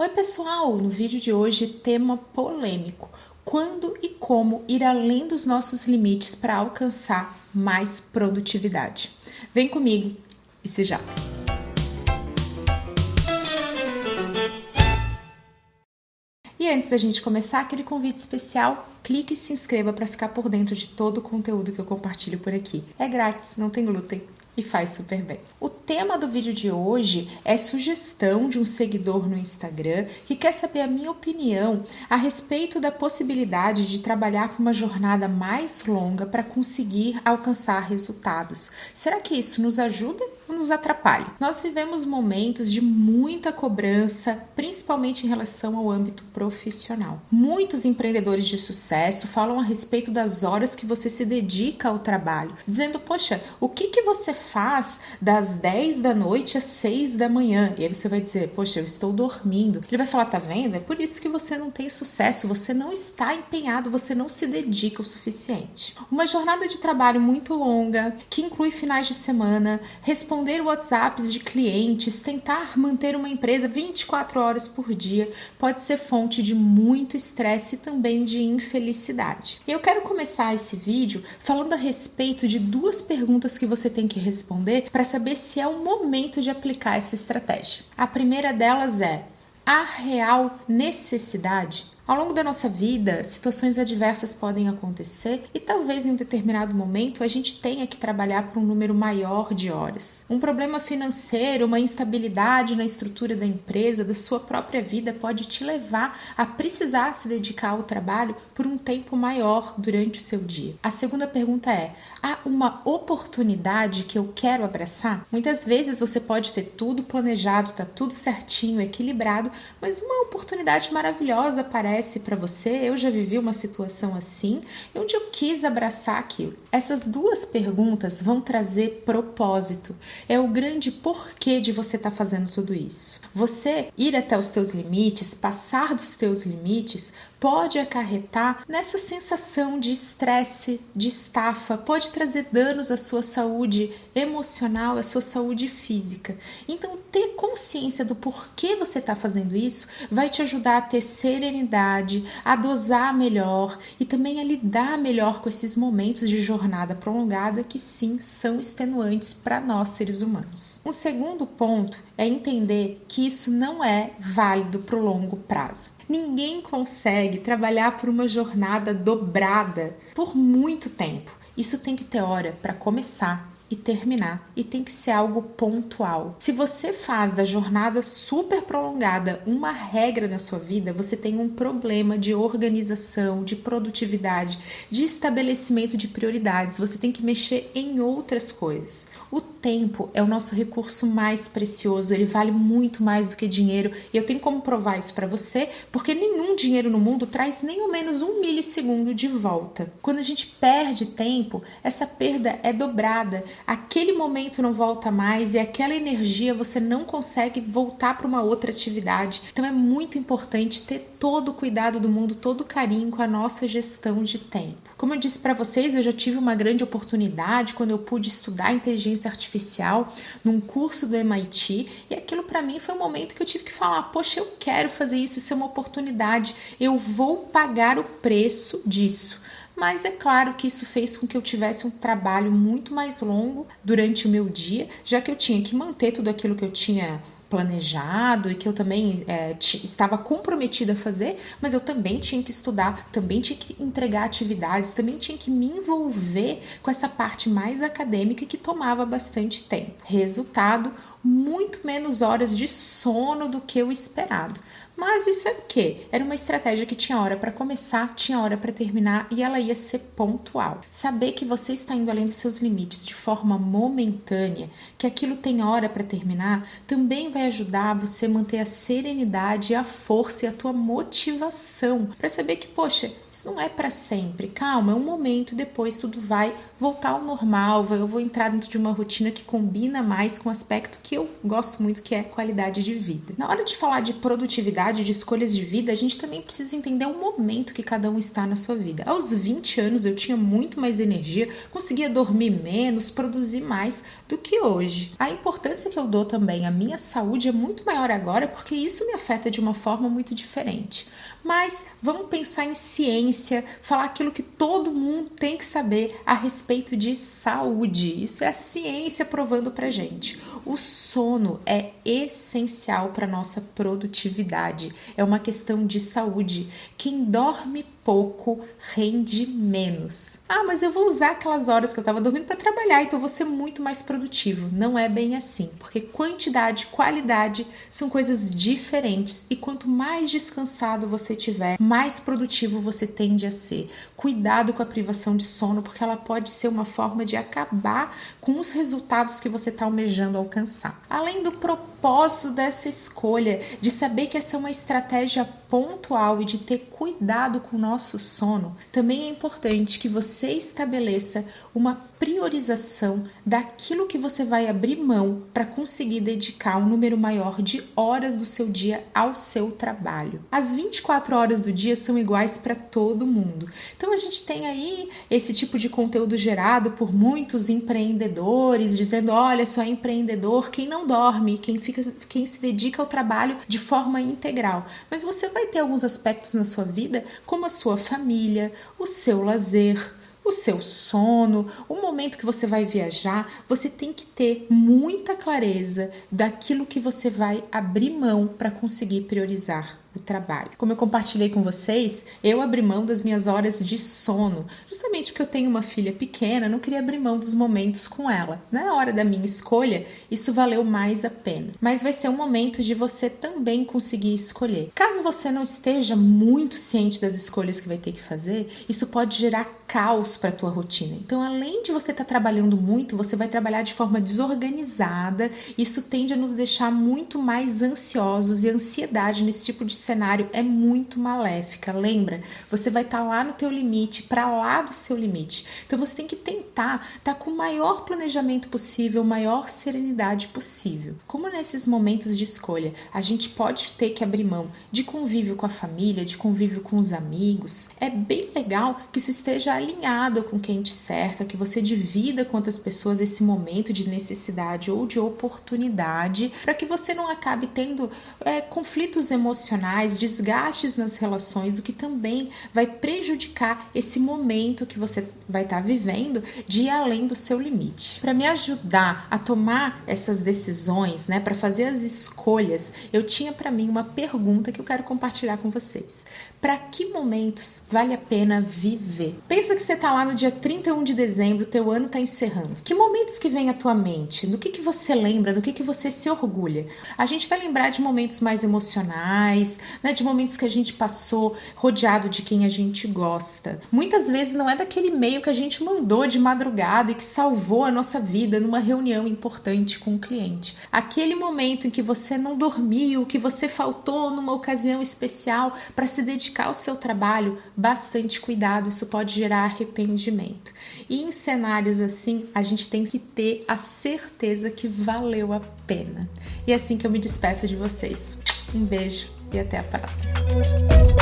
Oi, pessoal! No vídeo de hoje, tema polêmico: quando e como ir além dos nossos limites para alcançar mais produtividade. Vem comigo e se já. E antes da gente começar, aquele convite especial, clique e se inscreva para ficar por dentro de todo o conteúdo que eu compartilho por aqui. É grátis, não tem glúten e faz super bem. O tema do vídeo de hoje é sugestão de um seguidor no Instagram que quer saber a minha opinião a respeito da possibilidade de trabalhar com uma jornada mais longa para conseguir alcançar resultados. Será que isso nos ajuda ou nos atrapalha? Nós vivemos momentos de muita cobrança, principalmente em relação ao âmbito profissional. Muitos empreendedores de sucesso falam a respeito das horas que você se dedica ao trabalho, dizendo: "Poxa, o que que você faz das 10 da noite às 6 da manhã. E aí você vai dizer, poxa, eu estou dormindo. Ele vai falar, tá vendo? É por isso que você não tem sucesso, você não está empenhado, você não se dedica o suficiente. Uma jornada de trabalho muito longa, que inclui finais de semana, responder WhatsApps de clientes, tentar manter uma empresa 24 horas por dia, pode ser fonte de muito estresse e também de infelicidade. Eu quero começar esse vídeo falando a respeito de duas perguntas que você tem que responder para saber se é o momento de aplicar essa estratégia. A primeira delas é: a real necessidade ao longo da nossa vida, situações adversas podem acontecer e talvez em um determinado momento a gente tenha que trabalhar por um número maior de horas. Um problema financeiro, uma instabilidade na estrutura da empresa, da sua própria vida, pode te levar a precisar se dedicar ao trabalho por um tempo maior durante o seu dia. A segunda pergunta é: há uma oportunidade que eu quero abraçar? Muitas vezes você pode ter tudo planejado, tá tudo certinho, equilibrado, mas uma oportunidade maravilhosa aparece acontece para você, eu já vivi uma situação assim, onde eu quis abraçar aquilo. Essas duas perguntas vão trazer propósito. É o grande porquê de você estar tá fazendo tudo isso. Você ir até os teus limites, passar dos teus limites, pode acarretar nessa sensação de estresse, de estafa, pode trazer danos à sua saúde emocional, à sua saúde física. Então, ter consciência do porquê você está fazendo isso vai te ajudar a ter serenidade, a dosar melhor e também a lidar melhor com esses momentos de jornada prolongada que sim são extenuantes para nós seres humanos. Um segundo ponto é entender que isso não é válido para o longo prazo. Ninguém consegue trabalhar por uma jornada dobrada por muito tempo. Isso tem que ter hora para começar e terminar e tem que ser algo pontual. Se você faz da jornada super prolongada uma regra na sua vida, você tem um problema de organização, de produtividade, de estabelecimento de prioridades. Você tem que mexer em outras coisas. O tempo é o nosso recurso mais precioso, ele vale muito mais do que dinheiro e eu tenho como provar isso para você, porque nenhum dinheiro no mundo traz nem ao menos um milissegundo de volta. Quando a gente perde tempo, essa perda é dobrada aquele momento não volta mais e aquela energia você não consegue voltar para uma outra atividade. Então é muito importante ter todo o cuidado do mundo, todo o carinho com a nossa gestão de tempo. Como eu disse para vocês, eu já tive uma grande oportunidade quando eu pude estudar inteligência artificial num curso do MIT e aquilo para mim foi um momento que eu tive que falar: poxa, eu quero fazer isso, isso é uma oportunidade, eu vou pagar o preço disso. Mas é claro que isso fez com que eu tivesse um trabalho muito mais longo durante o meu dia, já que eu tinha que manter tudo aquilo que eu tinha planejado e que eu também é, estava comprometida a fazer, mas eu também tinha que estudar, também tinha que entregar atividades, também tinha que me envolver com essa parte mais acadêmica que tomava bastante tempo. Resultado, muito menos horas de sono do que o esperado. Mas isso é o quê? Era uma estratégia que tinha hora para começar, tinha hora para terminar e ela ia ser pontual. Saber que você está indo além dos seus limites de forma momentânea, que aquilo tem hora para terminar, também vai ajudar você a manter a serenidade, a força e a tua motivação para saber que, poxa, isso não é para sempre. Calma, é um momento, depois tudo vai voltar ao normal, eu vou entrar dentro de uma rotina que combina mais com o aspecto que eu gosto muito, que é qualidade de vida. Na hora de falar de produtividade, de escolhas de vida, a gente também precisa entender o momento que cada um está na sua vida. Aos 20 anos eu tinha muito mais energia, conseguia dormir menos, produzir mais do que hoje. A importância que eu dou também à minha saúde é muito maior agora porque isso me afeta de uma forma muito diferente. Mas vamos pensar em ciência, falar aquilo que todo mundo tem que saber a respeito de saúde. Isso é a ciência provando pra gente. O sono é essencial para nossa produtividade. É uma questão de saúde. Quem dorme pouco rende menos. Ah, mas eu vou usar aquelas horas que eu estava dormindo para trabalhar, então vou ser muito mais produtivo. Não é bem assim, porque quantidade e qualidade são coisas diferentes e quanto mais descansado você tiver, mais produtivo você tende a ser. Cuidado com a privação de sono, porque ela pode ser uma forma de acabar com os resultados que você está almejando alcançar. Além do propósito dessa escolha, de saber que essa é uma estratégia pontual e de ter cuidado com o nosso sono, também é importante que você estabeleça uma priorização daquilo que você vai abrir mão para conseguir dedicar um número maior de horas do seu dia ao seu trabalho. As 24 horas do dia são iguais para todo mundo. Então a gente tem aí esse tipo de conteúdo gerado por muitos empreendedores dizendo: "Olha, só é empreendedor quem não dorme, quem fica quem se dedica ao trabalho de forma integral". Mas você vai ter alguns aspectos na sua vida, como a sua família, o seu lazer, o seu sono, o momento que você vai viajar, você tem que ter muita clareza daquilo que você vai abrir mão para conseguir priorizar o trabalho. Como eu compartilhei com vocês, eu abri mão das minhas horas de sono, justamente porque eu tenho uma filha pequena, não queria abrir mão dos momentos com ela. Na hora da minha escolha, isso valeu mais a pena. Mas vai ser um momento de você também conseguir escolher. Caso você não esteja muito ciente das escolhas que vai ter que fazer, isso pode gerar caos para a tua rotina. Então, além de você estar tá trabalhando muito, você vai trabalhar de forma desorganizada. Isso tende a nos deixar muito mais ansiosos e ansiedade nesse tipo de cenário é muito maléfica. Lembra? Você vai estar tá lá no teu limite, para lá do seu limite. Então você tem que tentar estar tá com o maior planejamento possível, maior serenidade possível. Como nesses momentos de escolha, a gente pode ter que abrir mão de convívio com a família, de convívio com os amigos. É bem legal que isso esteja alinhado com quem te cerca, que você divida com outras pessoas esse momento de necessidade ou de oportunidade, para que você não acabe tendo é, conflitos emocionais emocionais, desgastes nas relações, o que também vai prejudicar esse momento que você vai estar tá vivendo de ir além do seu limite. Para me ajudar a tomar essas decisões, né, para fazer as escolhas, eu tinha para mim uma pergunta que eu quero compartilhar com vocês. Para que momentos vale a pena viver? Pensa que você está lá no dia 31 de dezembro, teu ano está encerrando. Que momentos que vem à tua mente? No que, que você lembra? No que, que você se orgulha? A gente vai lembrar de momentos mais emocionais, né, de momentos que a gente passou rodeado de quem a gente gosta. Muitas vezes não é daquele e-mail que a gente mandou de madrugada e que salvou a nossa vida numa reunião importante com o cliente. Aquele momento em que você não dormiu, que você faltou numa ocasião especial para se dedicar ao seu trabalho, bastante cuidado, isso pode gerar arrependimento. E em cenários assim, a gente tem que ter a certeza que valeu a pena. E é assim que eu me despeço de vocês. Um beijo e até a próxima.